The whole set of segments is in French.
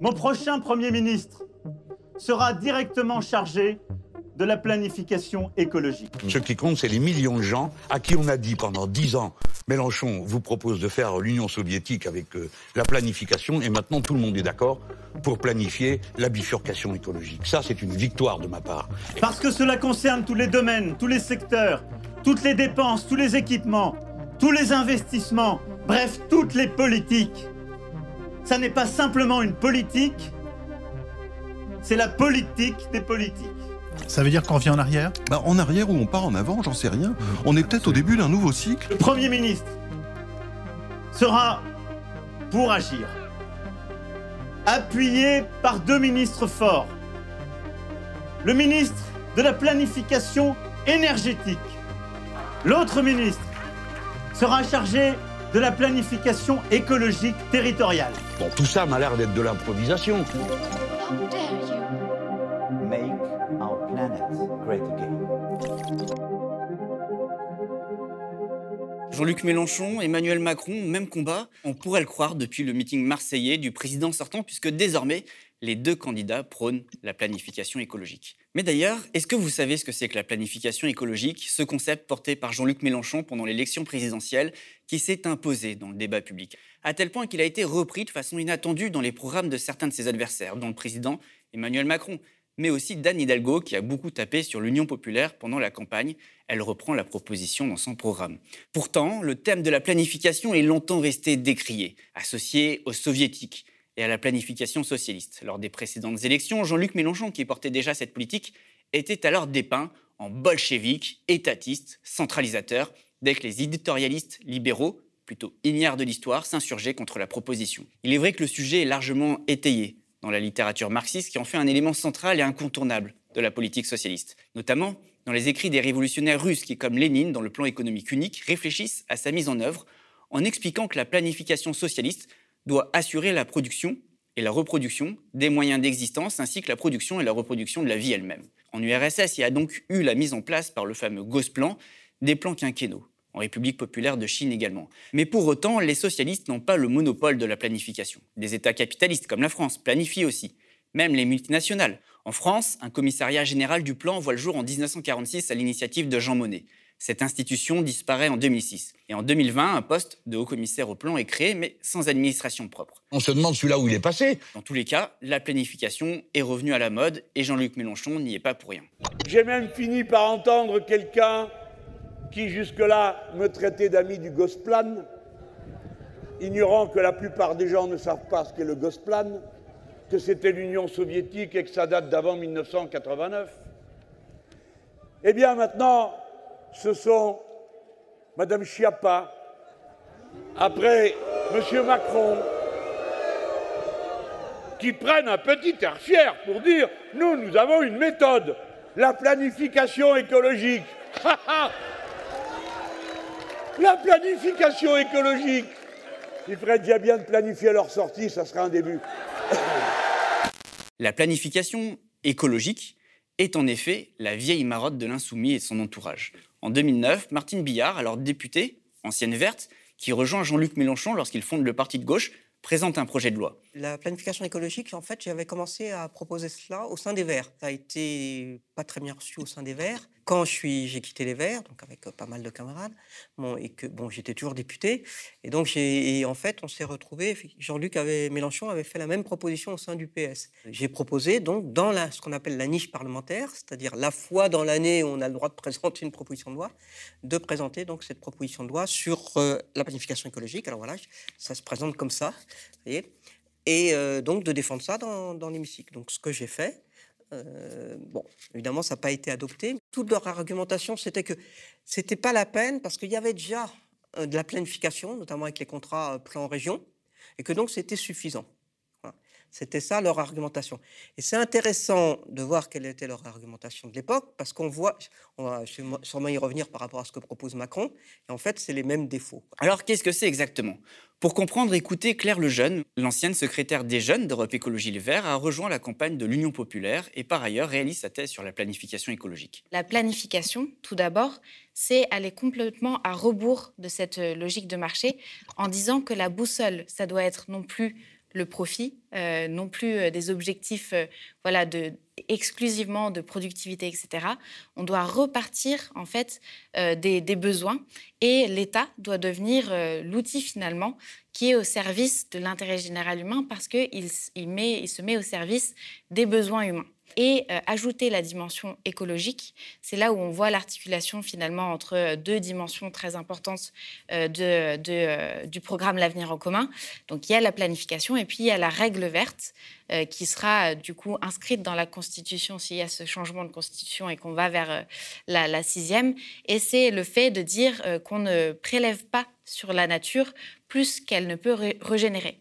Mon prochain Premier ministre sera directement chargé de la planification écologique. Ce qui compte, c'est les millions de gens à qui on a dit pendant dix ans, Mélenchon vous propose de faire l'Union soviétique avec euh, la planification, et maintenant tout le monde est d'accord pour planifier la bifurcation écologique. Ça, c'est une victoire de ma part. Parce que cela concerne tous les domaines, tous les secteurs, toutes les dépenses, tous les équipements, tous les investissements, bref, toutes les politiques. Ça n'est pas simplement une politique, c'est la politique des politiques. Ça veut dire qu'on revient en arrière? Bah, en arrière ou on part en avant, j'en sais rien. On est peut-être au début d'un nouveau cycle. Le Premier ministre sera pour agir, appuyé par deux ministres forts. Le ministre de la planification énergétique. L'autre ministre sera chargé de la planification écologique territoriale. Bon, tout ça m'a l'air d'être de l'improvisation. Make our planet great again. Jean-Luc Mélenchon, Emmanuel Macron, même combat. On pourrait le croire depuis le meeting marseillais du président sortant, puisque désormais, les deux candidats prônent la planification écologique. Mais d'ailleurs, est-ce que vous savez ce que c'est que la planification écologique, ce concept porté par Jean-Luc Mélenchon pendant l'élection présidentielle, qui s'est imposé dans le débat public, à tel point qu'il a été repris de façon inattendue dans les programmes de certains de ses adversaires, dont le président Emmanuel Macron, mais aussi d'Anne Hidalgo, qui a beaucoup tapé sur l'Union populaire pendant la campagne. Elle reprend la proposition dans son programme. Pourtant, le thème de la planification est longtemps resté décrié, associé aux soviétiques et à la planification socialiste. Lors des précédentes élections, Jean-Luc Mélenchon, qui portait déjà cette politique, était alors dépeint en bolchevique, étatiste, centralisateur, dès que les éditorialistes libéraux, plutôt ignares de l'histoire, s'insurgeaient contre la proposition. Il est vrai que le sujet est largement étayé dans la littérature marxiste qui en fait un élément central et incontournable de la politique socialiste, notamment dans les écrits des révolutionnaires russes qui, comme Lénine dans le plan économique unique, réfléchissent à sa mise en œuvre en expliquant que la planification socialiste doit assurer la production et la reproduction des moyens d'existence ainsi que la production et la reproduction de la vie elle-même. En URSS, il y a donc eu la mise en place par le fameux Gosplan des plans quinquennaux en République populaire de Chine également. Mais pour autant, les socialistes n'ont pas le monopole de la planification. Des États capitalistes comme la France planifient aussi, même les multinationales. En France, un commissariat général du plan voit le jour en 1946 à l'initiative de Jean Monnet. Cette institution disparaît en 2006. Et en 2020, un poste de haut-commissaire au plan est créé, mais sans administration propre. On se demande celui-là où il est passé. Dans tous les cas, la planification est revenue à la mode et Jean-Luc Mélenchon n'y est pas pour rien. J'ai même fini par entendre quelqu'un qui jusque-là me traitait d'ami du Gosplan, ignorant que la plupart des gens ne savent pas ce qu'est le Gosplan, que c'était l'Union soviétique et que ça date d'avant 1989. Eh bien maintenant, ce sont Madame Schiappa, après Monsieur Macron, qui prennent un petit air fier pour dire nous, nous avons une méthode, la planification écologique. La planification écologique. Ils feraient déjà bien de planifier leur sortie, ça serait un début. La planification écologique est en effet la vieille marotte de l'insoumis et son entourage. En 2009, Martine Billard, alors députée, ancienne verte, qui rejoint Jean-Luc Mélenchon lorsqu'il fonde le parti de gauche, présente un projet de loi. La planification écologique, en fait, j'avais commencé à proposer cela au sein des Verts. Ça a été pas très bien reçu au sein des Verts. Quand j'ai quitté les Verts, donc avec euh, pas mal de camarades, et que bon, j'étais toujours député, et donc j'ai, en fait, on s'est retrouvé. Jean-Luc avait, Mélenchon avait fait la même proposition au sein du PS. J'ai proposé donc dans ce qu'on appelle la niche parlementaire, c'est-à-dire la fois dans l'année où on a le droit de présenter une proposition de loi, de présenter donc cette proposition de loi sur euh, la planification écologique. Alors voilà, ça se présente comme ça, voyez et donc de défendre ça dans, l'hémicycle. Donc ce que j'ai fait, bon, évidemment, ça n'a pas été adopté. Toute leur argumentation, c'était que c'était pas la peine parce qu'il y avait déjà de la planification, notamment avec les contrats plan région, et que donc c'était suffisant. C'était ça leur argumentation. Et c'est intéressant de voir quelle était leur argumentation de l'époque, parce qu'on voit, on va sûrement y revenir par rapport à ce que propose Macron, et en fait, c'est les mêmes défauts. Alors qu'est-ce que c'est exactement? Pour comprendre, écoutez Claire Lejeune, l'ancienne secrétaire des jeunes d'Europe Écologie Les Verts, a rejoint la campagne de l'Union populaire et par ailleurs réalise sa thèse sur la planification écologique. La planification, tout d'abord, c'est aller complètement à rebours de cette logique de marché en disant que la boussole, ça doit être non plus le profit, euh, non plus euh, des objectifs euh, voilà, de, exclusivement de productivité, etc. On doit repartir en fait des, besoins et l'État doit devenir l'outil finalement qui est au service de l'intérêt général humain parce qu'il il se met au service des besoins humains et euh, ajouter la dimension écologique. C'est là où on voit l'articulation finalement entre euh, deux dimensions très importantes euh, du programme L'avenir en commun. Donc il y a la planification et puis il y a la règle verte qui sera du coup inscrite dans la Constitution s'il y a ce changement de Constitution et qu'on va vers la, la, sixième. Et c'est le fait de dire qu'on ne prélève pas sur la nature plus qu'elle ne peut régénérer.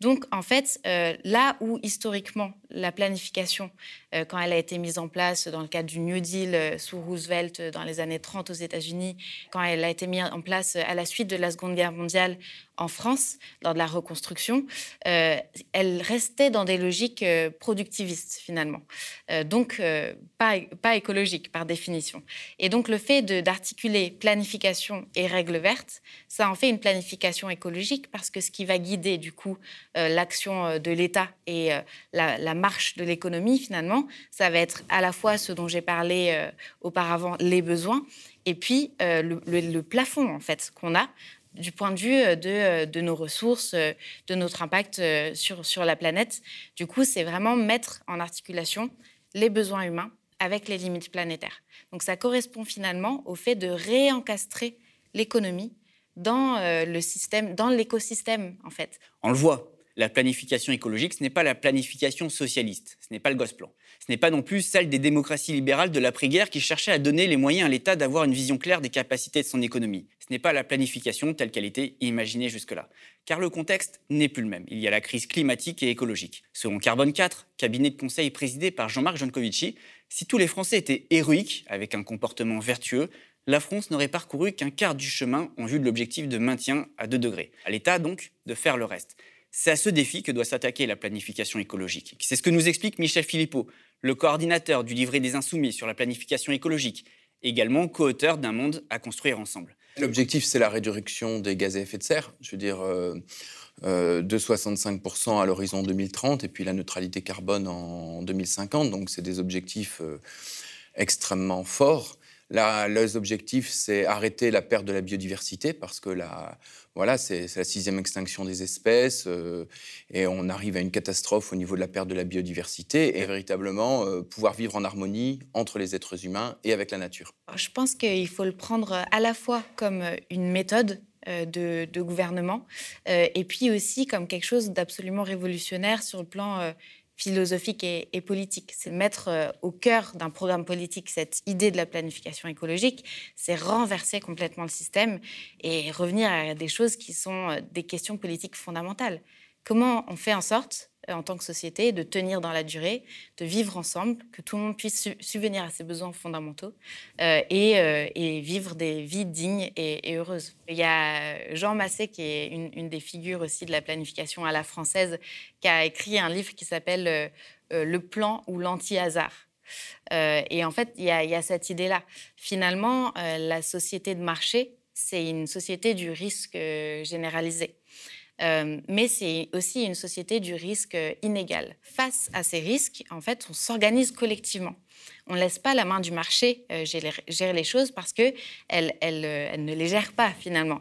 Donc, en fait, euh, là où historiquement la planification, euh, quand elle a été mise en place dans le cadre du New Deal euh, sous Roosevelt dans les années 30 aux États-Unis, quand elle a été mise en place à la suite de la Seconde Guerre mondiale en France, lors de la reconstruction, elle restait dans des logiques productivistes finalement, donc pas, pas écologiques par définition. Et donc le fait d'articuler planification et règles vertes, ça en fait une planification écologique parce que ce qui va guider du coup euh, l'action euh, de l'État et euh, la, marche de l'économie, finalement, ça va être à la fois ce dont j'ai parlé auparavant, les besoins, et puis le, plafond, en fait, qu'on a du point de vue de, nos ressources, de notre impact sur, sur la planète. Du coup, c'est vraiment mettre en articulation les besoins humains avec les limites planétaires. Donc ça correspond finalement au fait de réencastrer l'économie dans le système, dans l'écosystème en fait. On le voit, la planification écologique, ce n'est pas la planification socialiste, ce n'est pas le Gosplan. Ce n'est pas non plus celle des démocraties libérales de l'après-guerre qui cherchaient à donner les moyens à l'État d'avoir une vision claire des capacités de son économie. Ce n'est pas la planification telle qu'elle était imaginée jusque-là. Car le contexte n'est plus le même. Il y a la crise climatique et écologique. Selon Carbone 4, cabinet de conseil présidé par Jean-Marc Jancovici, si tous les Français étaient héroïques, avec un comportement vertueux, la France n'aurait parcouru qu'un quart du chemin en vue de l'objectif de maintien à 2 degrés. À l'État, donc, de faire le reste. C'est à ce défi que doit s'attaquer la planification écologique. C'est ce que nous explique Michel Philippot, le coordinateur du livret des Insoumis sur la planification écologique, également co-auteur d'un monde à construire ensemble. L'objectif, c'est la réduction des gaz à effet de serre, je veux dire euh, euh, de 65% à l'horizon 2030 et puis la neutralité carbone en 2050. Donc, c'est des objectifs euh, extrêmement forts. Là, les c'est arrêter la perte de la biodiversité parce que voilà, c'est la sixième extinction des espèces euh, et on arrive à une catastrophe au niveau de la perte de la biodiversité et véritablement euh, pouvoir vivre en harmonie entre les êtres humains et avec la nature. Je pense qu'il faut le prendre à la fois comme une méthode euh, de, de, gouvernement et puis aussi comme quelque chose d'absolument révolutionnaire sur le plan philosophique et, politique. C'est mettre euh, au cœur d'un programme politique cette idée de la planification écologique, c'est renverser complètement le système et revenir à des choses qui sont euh, des questions politiques fondamentales. Comment on fait en sorte en tant que société, de tenir dans la durée, de vivre ensemble, que tout le monde puisse subvenir à ses besoins fondamentaux euh, euh, et, vivre des vies dignes et, heureuses. Il y a Jean Massé, qui est une, des figures aussi de la planification à la française, qui a écrit un livre qui s'appelle Le plan ou l'anti-hasard. et en fait, il y a cette idée-là. Finalement, la société de marché, c'est une société du risque généralisé. Euh, mais c'est aussi une société du risque inégal. Face à ces risques, en fait, on s'organise collectivement. On ne laisse pas la main du marché euh, gérer les choses parce qu'elle elle, euh, elle, ne les gère pas finalement.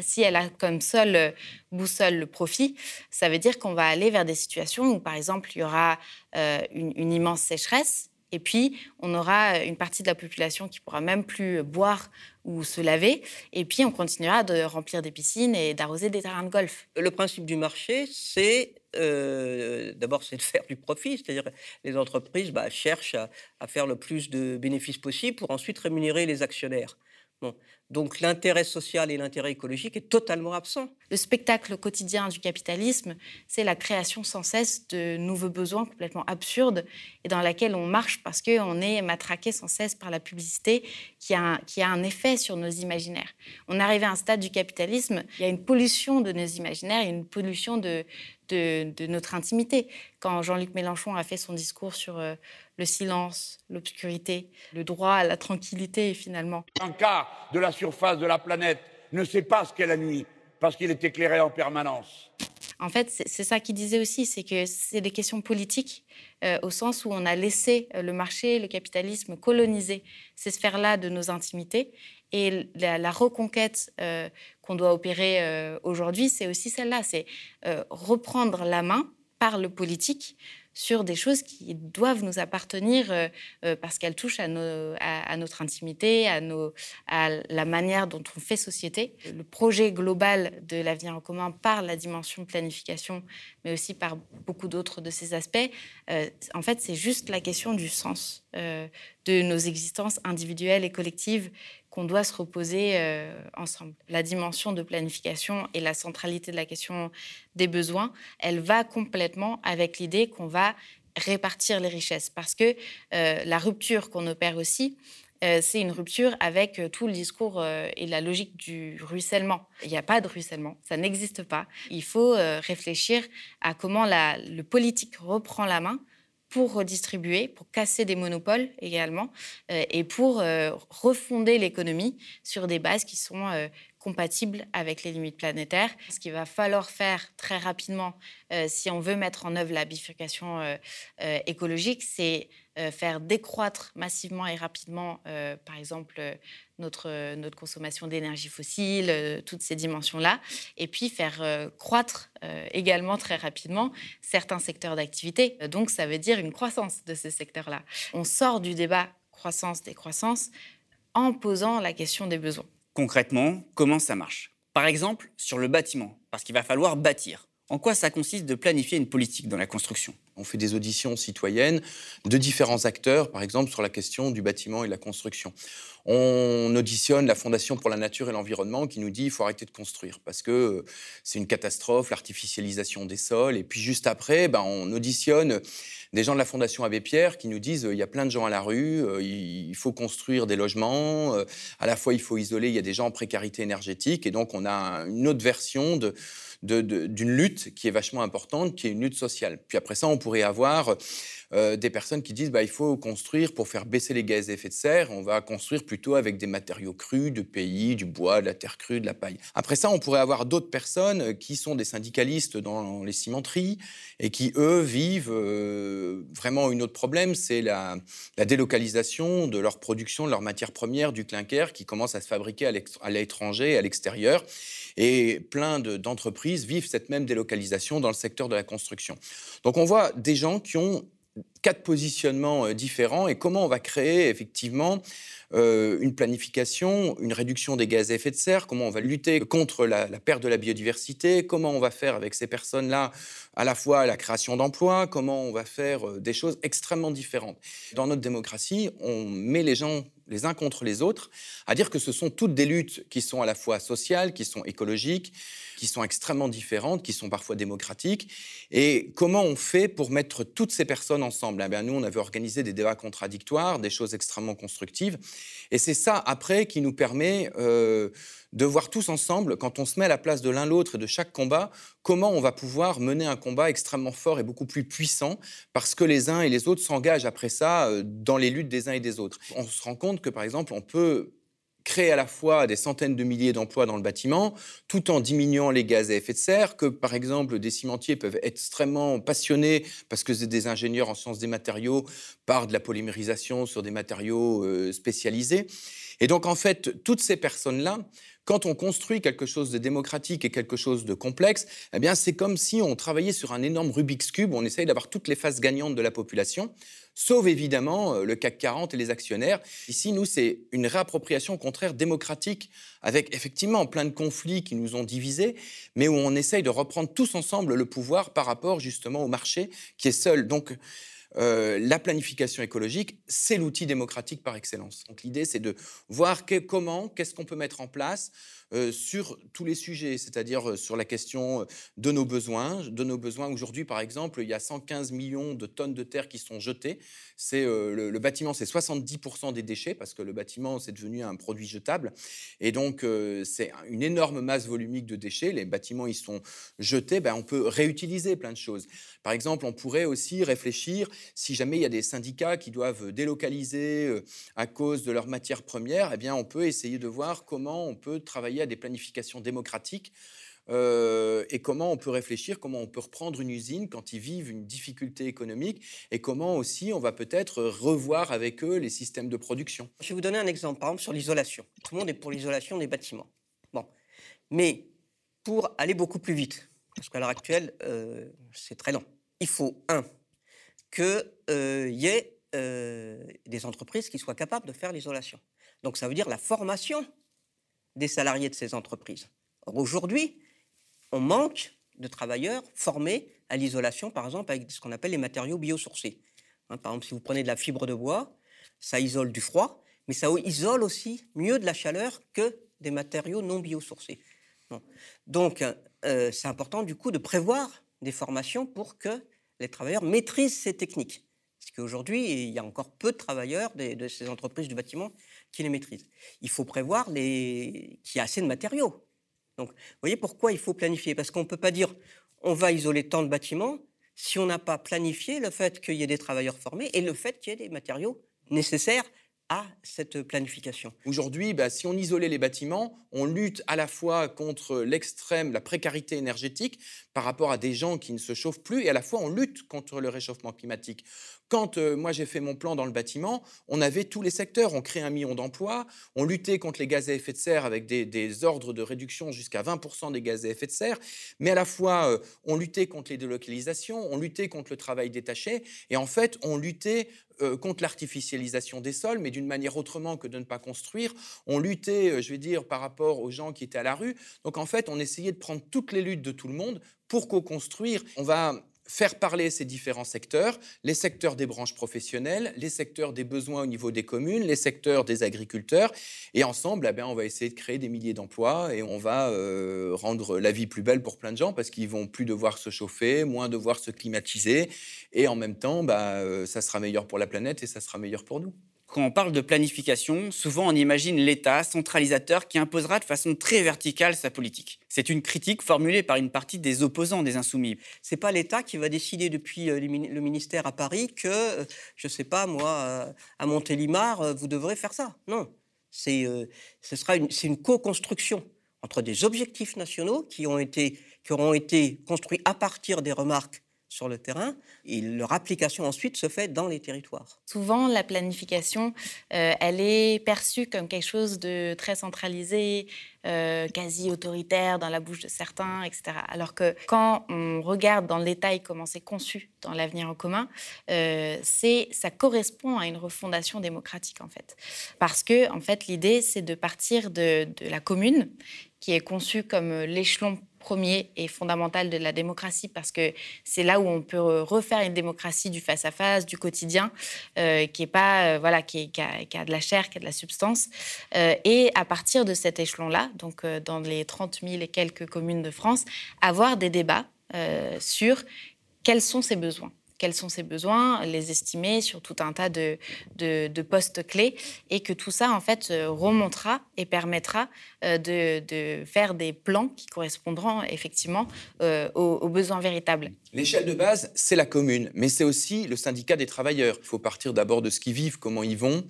si elle a comme seule boussole le profit, ça veut dire qu'on va aller vers des situations où, par exemple, il y aura une, une immense sécheresse et puis, on aura une partie de la population qui pourra même plus boire ou se laver. Et puis, on continuera de remplir des piscines et d'arroser des terrains de golf. Le principe du marché, c'est euh, d'abord, de faire du profit. C'est-à-dire, les entreprises bah, cherchent à, à, faire le plus de bénéfices possible pour ensuite rémunérer les actionnaires. Donc l'intérêt social et l'intérêt écologique est totalement absent. Le spectacle quotidien du capitalisme, c'est la création sans cesse de nouveaux besoins complètement absurdes et dans laquelle on marche parce qu'on est matraqué sans cesse par la publicité qui a, un, qui a un effet sur nos imaginaires. On arrive à un stade du capitalisme, il y a une pollution de nos imaginaires, une pollution de, de, de notre intimité. Quand Jean-Luc Mélenchon a fait son discours sur euh, le silence, l'obscurité, le droit à la tranquillité finalement. Un quart de la surface de la planète ne sait pas ce qu'est la nuit parce qu'il est éclairé en permanence. En fait, c'est ça qu'il disait aussi, c'est que c'est des questions politiques, euh, au sens où on a laissé euh, le marché, le capitalisme coloniser ces sphères-là de nos intimités. Et la, reconquête qu'on doit opérer aujourd'hui, c'est aussi celle-là, c'est reprendre la main par le politique sur des choses qui doivent nous appartenir euh, euh, parce qu'elles touchent à, notre intimité, à, la manière dont on fait société. Le projet global de l'avenir en commun par la dimension planification, mais aussi par beaucoup d'autres de ces aspects, euh, en fait, c'est juste la question du sens de nos existences individuelles et collectives qu'on doit se reposer euh, ensemble. La dimension de planification et la centralité de la question des besoins, elle va complètement avec l'idée qu'on va répartir les richesses. Parce que euh, la rupture qu'on opère aussi, euh, c'est une rupture avec tout le discours et la logique du ruissellement. Il n'y a pas de ruissellement, ça n'existe pas. Il faut réfléchir à comment la, le politique reprend la main pour redistribuer, pour casser des monopoles également, euh, et pour euh, refonder l'économie sur des bases qui sont euh, compatibles avec les limites planétaires. Ce qu'il va falloir faire très rapidement, si on veut mettre en œuvre la bifurcation écologique, c'est faire décroître massivement et rapidement, par exemple, notre, notre consommation d'énergie fossile, euh, toutes ces dimensions-là, et puis faire euh, croître euh, également très rapidement certains secteurs d'activité. Donc ça veut dire une croissance de ces secteurs-là. On sort du débat croissance-décroissance en posant la question des besoins. Concrètement, comment ça marche? Par exemple, sur le bâtiment, parce qu'il va falloir bâtir. En quoi ça consiste de planifier une politique dans la construction? On fait des auditions citoyennes de différents acteurs, par exemple sur la question du bâtiment et de la construction. On auditionne la Fondation pour la nature et l'environnement qui nous dit qu'il faut arrêter de construire parce que euh, c'est une catastrophe, l'artificialisation des sols. Et puis juste après, ben, on auditionne des gens de la Fondation Abbé Pierre qui nous disent il y a plein de gens à la rue, euh, il faut construire des logements, euh, à la fois il faut isoler, il y a des gens en précarité énergétique. Et donc on a une autre version de d'une lutte qui est vachement importante, qui est une lutte sociale. Puis après ça, on pourrait avoir euh, des personnes qui disent bah, il faut construire pour faire baisser les gaz à effet de serre, on va construire plutôt avec des matériaux crus, du pays, du bois, de la terre crue, de la paille. Après ça, on pourrait avoir d'autres personnes qui sont des syndicalistes dans les cimenteries et qui, eux, vivent euh, vraiment un autre problème, c'est la, la, délocalisation de leur production, de leurs matières premières, du clinker, qui commence à se fabriquer à l'étranger, à l'extérieur. Et plein d'entreprises vivent cette même délocalisation dans le secteur de la construction. Donc on voit des gens qui ont quatre positionnements euh, différents et comment on va créer effectivement euh, une planification, une réduction des gaz à effet de serre, comment on va lutter contre la, perte de la biodiversité, comment on va faire avec ces personnes-là à la fois la création d'emplois, comment on va faire euh, des choses extrêmement différentes. Dans notre démocratie, on met les gens les uns contre les autres, à dire que ce sont toutes des luttes qui sont à la fois sociales, qui sont écologiques, qui sont extrêmement différentes, qui sont parfois démocratiques. Et comment on fait pour mettre toutes ces personnes ensemble? Eh Nous, on avait organisé des débats contradictoires, des choses extrêmement constructives. Et c'est ça, après, qui nous permet euh, de voir tous ensemble, quand on se met à la place de l'un l'autre et de chaque combat, comment on va pouvoir mener un combat extrêmement fort et beaucoup plus puissant, parce que les uns et les autres s'engagent après ça euh, dans les luttes des uns et des autres. On se rend compte que, par exemple, on peut créer à la fois des centaines de milliers d'emplois dans le bâtiment, tout en diminuant les gaz à effet de serre, que par exemple des cimentiers peuvent être extrêmement passionnés parce que c'est des ingénieurs en sciences des matériaux par de la polymérisation sur des matériaux euh, spécialisés. Et donc en fait, toutes ces personnes-là, quand on construit quelque chose de démocratique et quelque chose de complexe, eh bien c'est comme si on travaillait sur un énorme Rubik's cube, on essaye d'avoir toutes les faces gagnantes de la population sauf évidemment euh, le CAC 40 et les actionnaires. Ici, nous, c'est une réappropriation au contraire démocratique, avec effectivement plein de conflits qui nous ont divisés, mais où on essaye de reprendre tous ensemble le pouvoir par rapport justement au marché qui est seul. Donc, euh, la planification écologique, c'est l'outil démocratique par excellence. Donc l'idée, c'est de voir comment, qu'est-ce qu'on peut mettre en place euh, sur tous les sujets, c'est-à-dire euh, sur la question de nos besoins. De nos besoins, aujourd'hui, par exemple, il y a 115 millions de tonnes de terre qui sont jetées. C'est le, bâtiment, c'est 70% des déchets parce que le bâtiment, c'est devenu un produit jetable. Et donc, c'est une énorme masse volumique de déchets. Les bâtiments, ils sont jetés. Ben, on peut réutiliser plein de choses. Par exemple, on pourrait aussi réfléchir si jamais il y a des syndicats qui doivent délocaliser euh, à cause de leurs matières premières, eh bien, on peut essayer de voir comment on peut travailler à des planifications démocratiques euh, et comment on peut réfléchir, comment on peut reprendre une usine quand ils vivent une difficulté économique et comment aussi on va peut-être revoir avec eux les systèmes de production. Je vais vous donner un exemple, par exemple sur l'isolation. Tout le monde est pour l'isolation des bâtiments. Bon, mais pour aller beaucoup plus vite, parce qu'à l'heure actuelle, euh, c'est très lent. Il faut, un, qu'il y ait euh, des entreprises qui soient capables de faire l'isolation. Donc ça veut dire la formation des salariés de ces entreprises. Or, aujourd'hui, on manque de travailleurs formés à l'isolation, par exemple, avec ce qu'on appelle les matériaux biosourcés. Hein, par exemple, si vous prenez de la fibre de bois, ça isole du froid, mais ça isole aussi mieux de la chaleur que des matériaux non biosourcés. Donc, euh, c'est important du coup de prévoir des formations pour que les travailleurs maîtrisent ces techniques. Parce qu'aujourd'hui, il y a encore peu de travailleurs de, ces entreprises du bâtiment qui les maîtrisent. Il faut prévoir qu'il y ait assez de matériaux. Donc, vous voyez pourquoi il faut planifier? Parce qu'on ne peut pas dire on va isoler tant de bâtiments si on n'a pas planifié le fait qu'il y ait des travailleurs formés et le fait qu'il y ait des matériaux nécessaires à cette planification Aujourd'hui, bah, si on isolait les bâtiments, on lutte à la fois contre l'extrême, la précarité énergétique par rapport à des gens qui ne se chauffent plus, et à la fois on lutte contre le réchauffement climatique. Quand euh, moi j'ai fait mon plan dans le bâtiment, on avait tous les secteurs, on crée un million d'emplois, on luttait contre les gaz à effet de serre avec des, ordres de réduction jusqu'à 20% des gaz à effet de serre, mais à la fois euh, on luttait contre les délocalisations, on luttait contre le travail détaché, et en fait on luttait euh, contre l'artificialisation des sols, mais d'une manière autrement que de ne pas construire. On luttait, je vais dire, par rapport aux gens qui étaient à la rue. Donc en fait, on essayait de prendre toutes les luttes de tout le monde pour co-construire. On va faire parler ces différents secteurs, les secteurs des branches professionnelles, les secteurs des besoins au niveau des communes, les secteurs des agriculteurs. Et ensemble, eh bien, on va essayer de créer des milliers d'emplois et on va euh, rendre la vie plus belle pour plein de gens parce qu'ils vont plus devoir se chauffer, moins devoir se climatiser. Et en même temps, bah, euh, ça sera meilleur pour la planète et ça sera meilleur pour nous. Quand on parle de planification, souvent on imagine l'État centralisateur qui imposera de façon très verticale sa politique. C'est une critique formulée par une partie des opposants des insoumis. C'est pas l'État qui va décider depuis euh, le ministère à Paris que, euh, je sais pas moi, euh, à Montélimar, vous devrez faire ça. Non, c'est ce une, une co-construction entre des objectifs nationaux qui ont été qui auront été construits à partir des remarques sur le terrain et leur application ensuite se fait dans les territoires. Souvent, la planification, euh, elle est perçue comme quelque chose de très centralisé, euh, quasi autoritaire dans la bouche de certains, etc. Alors que quand on regarde dans le détail comment c'est conçu dans l'avenir en commun, euh, ça correspond à une refondation démocratique en fait, parce que en fait l'idée c'est de partir de la commune qui est conçue comme l'échelon premier et fondamental de la démocratie parce que c'est là où on peut refaire une démocratie du face-à-face, du quotidien, euh, qui est pas euh, voilà, qui, a, de la chair, qui a de la substance. Euh, et à partir de cet échelon-là, donc dans les 30 000 et quelques communes de France, avoir des débats sur quels sont ses besoins quels sont ses besoins, les estimer sur tout un tas de, de, postes clés, et que tout ça, en fait, euh, remontera et permettra euh, de, faire des plans qui correspondront effectivement euh, aux, besoins véritables. L'échelle de base, c'est la commune, mais c'est aussi le syndicat des travailleurs. Il faut partir d'abord de ce qu'ils vivent, comment ils vont,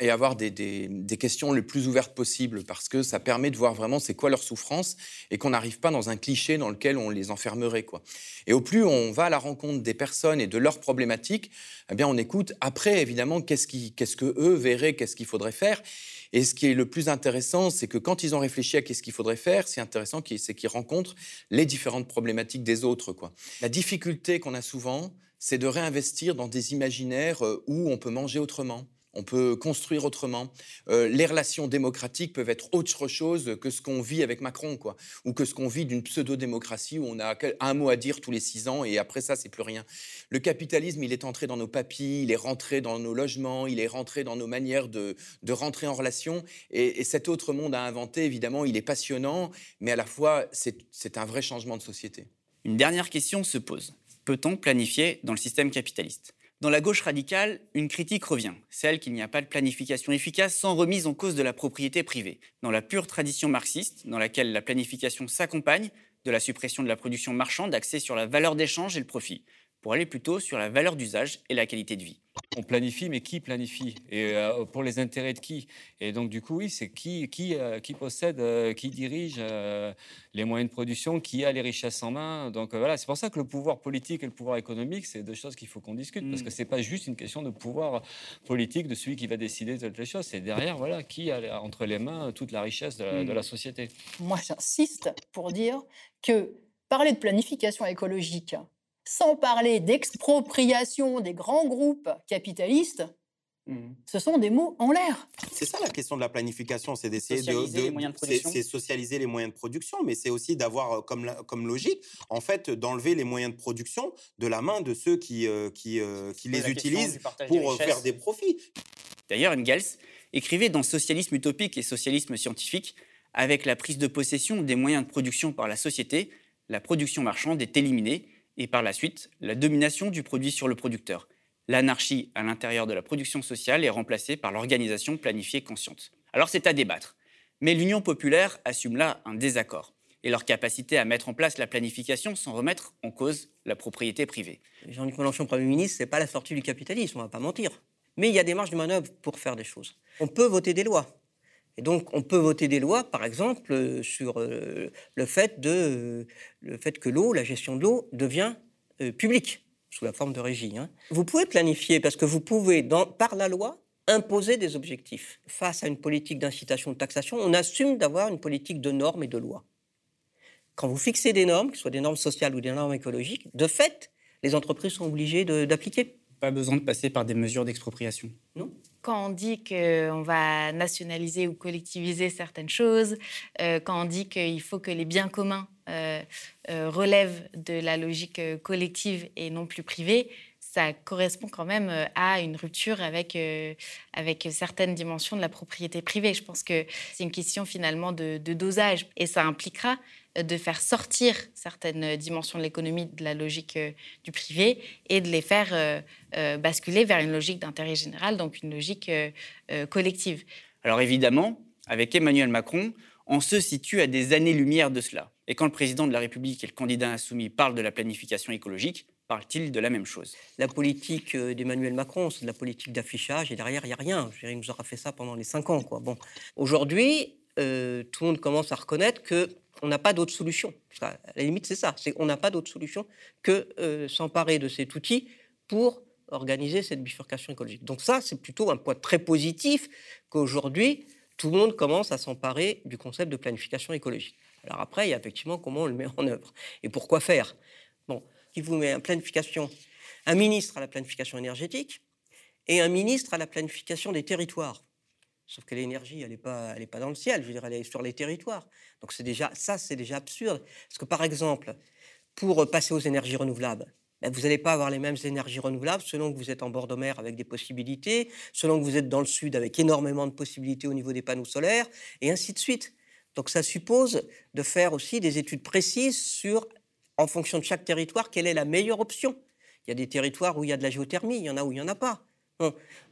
et, avoir des, des, questions les plus ouvertes possibles, parce que ça permet de voir vraiment c'est quoi leur souffrance, et qu'on n'arrive pas dans un cliché dans lequel on les enfermerait. Quoi. Et au plus on va à la rencontre des personnes de leurs problématiques, eh bien, on écoute. Après, évidemment, qu'est-ce, qui, qu'est-ce que eux verraient, qu'est-ce qu'il faudrait faire. Et ce qui est le plus intéressant, c'est que quand ils ont réfléchi à qu'est-ce qu'il faudrait faire, c'est intéressant, c'est qu'ils rencontrent les différentes problématiques des autres. La difficulté qu'on a souvent, c'est de réinvestir dans des imaginaires euh, où on peut manger autrement on peut construire autrement. Euh, les relations démocratiques peuvent être autre chose que ce qu'on vit avec Macron, quoi, ou que ce qu'on vit d'une pseudo-démocratie où on a un mot à dire tous les six ans et après ça, c'est plus rien. Le capitalisme, il est entré dans nos papilles, il est rentré dans nos logements, il est rentré dans nos manières de, rentrer en relation. Et, et, cet autre monde à inventer, évidemment, il est passionnant, mais à la fois, c'est un vrai changement de société. Une dernière question se pose. Peut-on planifier dans le système capitaliste? Dans la gauche radicale, une critique revient, celle qu'il n'y a pas de planification efficace sans remise en cause de la propriété privée. Dans la pure tradition marxiste, dans laquelle la planification s'accompagne de la suppression de la production marchande axée sur la valeur d'échange et le profit, pour aller plutôt sur la valeur d'usage et la qualité de vie. On planifie, mais qui planifie Et euh, pour les intérêts de qui Et donc, du coup, oui, c'est qui, qui, euh, qui possède, euh, qui dirige euh, les moyens de production, qui a les richesses en main. Donc voilà, c'est pour ça que le pouvoir politique et le pouvoir économique, c'est deux choses qu'il faut qu'on discute, parce Mm. que c'est pas juste une question de pouvoir politique de celui qui va décider de toutes les choses. C'est derrière, voilà, qui a entre les mains toute la richesse de la, de la société. Moi, j'insiste pour dire que parler de planification écologique sans parler d'expropriation des grands groupes capitalistes, ce sont des mots en l'air. C'est ça la question de la planification, c'est d'essayer de, Socialiser de- les moyens de production. C'est socialiser les moyens de production, mais c'est aussi d'avoir euh, comme, comme logique, en fait, d'enlever les moyens de production de la main de ceux qui, euh, qui, euh, qui les utilisent des pour faire des profits. D'ailleurs, Engels écrivait dans Socialisme utopique et Socialisme scientifique Avec la prise de possession des moyens de production par la société, la production marchande est éliminée et par la suite, la domination du produit sur le producteur. L'anarchie à l'intérieur de la production sociale est remplacée par l'organisation planifiée consciente. Alors c'est à débattre. Mais l'Union populaire assume là un désaccord et leur capacité à mettre en place la planification sans remettre en cause la propriété privée. Jean-Luc Mélenchon, Premier ministre, c'est pas la sortie du capitalisme, on va pas mentir. Mais il y a des marges de manœuvre pour faire des choses. On peut voter des lois. Et donc, on peut voter des lois, par exemple, euh, sur euh, le, fait de, euh, le fait que l'eau, la gestion de l'eau, devient euh, publique, sous la forme de régie. hein. Vous pouvez planifier, parce que vous pouvez, dans- par la loi, imposer des objectifs. Face à une politique d'incitation de taxation, on assume d'avoir une politique de normes et de lois. Quand vous fixez des normes, que ce soit des normes sociales ou des normes écologiques, de fait, les entreprises sont obligées d'appliquer. Pas besoin de passer par des mesures d'expropriation. Quand on dit qu'on va nationaliser ou collectiviser certaines choses, euh, quand on dit qu'il faut que les biens communs euh, euh, relèvent de la logique collective et non plus privée, ça correspond quand même euh, à une rupture avec, euh, avec certaines dimensions de la propriété privée. Je pense que c'est une question finalement de, dosage et ça impliquera euh, de faire sortir certaines dimensions de l'économie de la logique du privé et de les faire basculer vers une logique d'intérêt général, donc une logique collective. Alors évidemment, avec Emmanuel Macron, on se situe à des années-lumière de cela. Et quand le président de la République et le candidat insoumis parlent de la planification écologique, parlent-ils de la même chose? La politique euh, d'Emmanuel Macron, c'est de la politique d'affichage, et derrière, il n'y a rien. Je il nous aura fait ça pendant les cinq ans. Quoi. Bon. Aujourd'hui, euh, tout le monde commence à reconnaître qu'on n'a pas d'autre solution. À la limite, c'est ça. C'est qu'on n'a pas d'autre solution que euh, s'emparer de cet outil pour organiser cette bifurcation écologique. Donc ça, c'est plutôt un point très positif qu'aujourd'hui, tout le monde commence à s'emparer du concept de planification écologique. Alors après, il y a effectivement comment on le met en œuvre et pourquoi faire. Qui vous met en planification, un ministre à la planification énergétique et un ministre à la planification des territoires. Sauf que l'énergie, elle n'est pas, pas dans le ciel, je veux dire, elle est sur les territoires. Donc c'est déjà, ça, c'est déjà absurde. Parce que par exemple, pour passer aux énergies renouvelables, ben, vous n'allez pas avoir les mêmes énergies renouvelables selon que vous êtes en bord de mer avec des possibilités, selon que vous êtes dans le sud avec énormément de possibilités au niveau des panneaux solaires, et ainsi de suite. Donc ça suppose de faire aussi des études précises sur, en fonction de chaque territoire, quelle est la meilleure option. Il y a des territoires où il y a de la géothermie, il y en a où il n'y en a pas.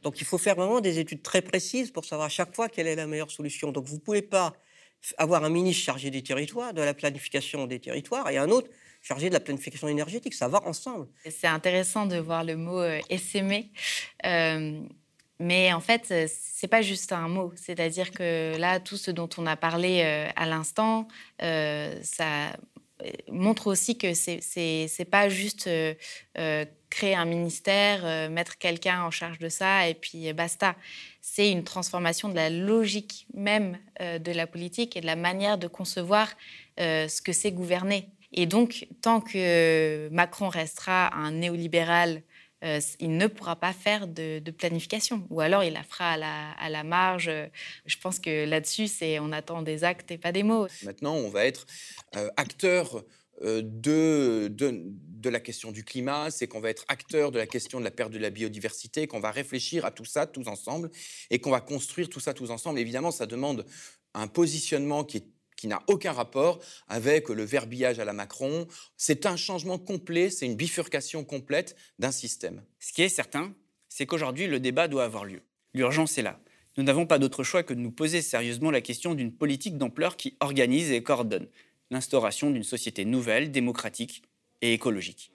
Donc il faut faire vraiment des études très précises pour savoir à chaque fois quelle est la meilleure solution. Donc vous ne pouvez pas avoir un ministre chargé des territoires, de la planification des territoires, et un autre chargé de la planification énergétique. Ça va ensemble. C'est intéressant de voir le mot euh, essaimer. Euh, mais en fait, euh, c'est pas juste un mot. C'est-à-dire que là, tout ce dont on a parlé euh, à l'instant, ça montre aussi que c'est c'est pas juste euh, euh, créer un ministère, euh, mettre quelqu'un en charge de ça et puis euh, basta. C'est une transformation de la logique même euh, de la politique et de la manière de concevoir euh, ce que c'est gouverner. Et donc, tant que Macron restera un néolibéral, euh, il ne pourra pas faire de, planification. Ou alors, il la fera à la, marge. Je pense que là-dessus, on attend des actes et pas des mots. Maintenant, on va être euh, acteur euh, de, de, de la question du climat, c'est qu'on va être acteur de la question de la perte de la biodiversité, qu'on va réfléchir à tout ça tous ensemble et qu'on va construire tout ça tous ensemble. Évidemment, ça demande un positionnement qui est qui n'a aucun rapport avec le verbillage à la Macron. C'est un changement complet, c'est une bifurcation complète d'un système. Ce qui est certain, c'est qu'aujourd'hui, le débat doit avoir lieu. L'urgence est là. Nous n'avons pas d'autre choix que de nous poser sérieusement la question d'une politique d'ampleur qui organise et coordonne l'instauration d'une société nouvelle, démocratique et écologique.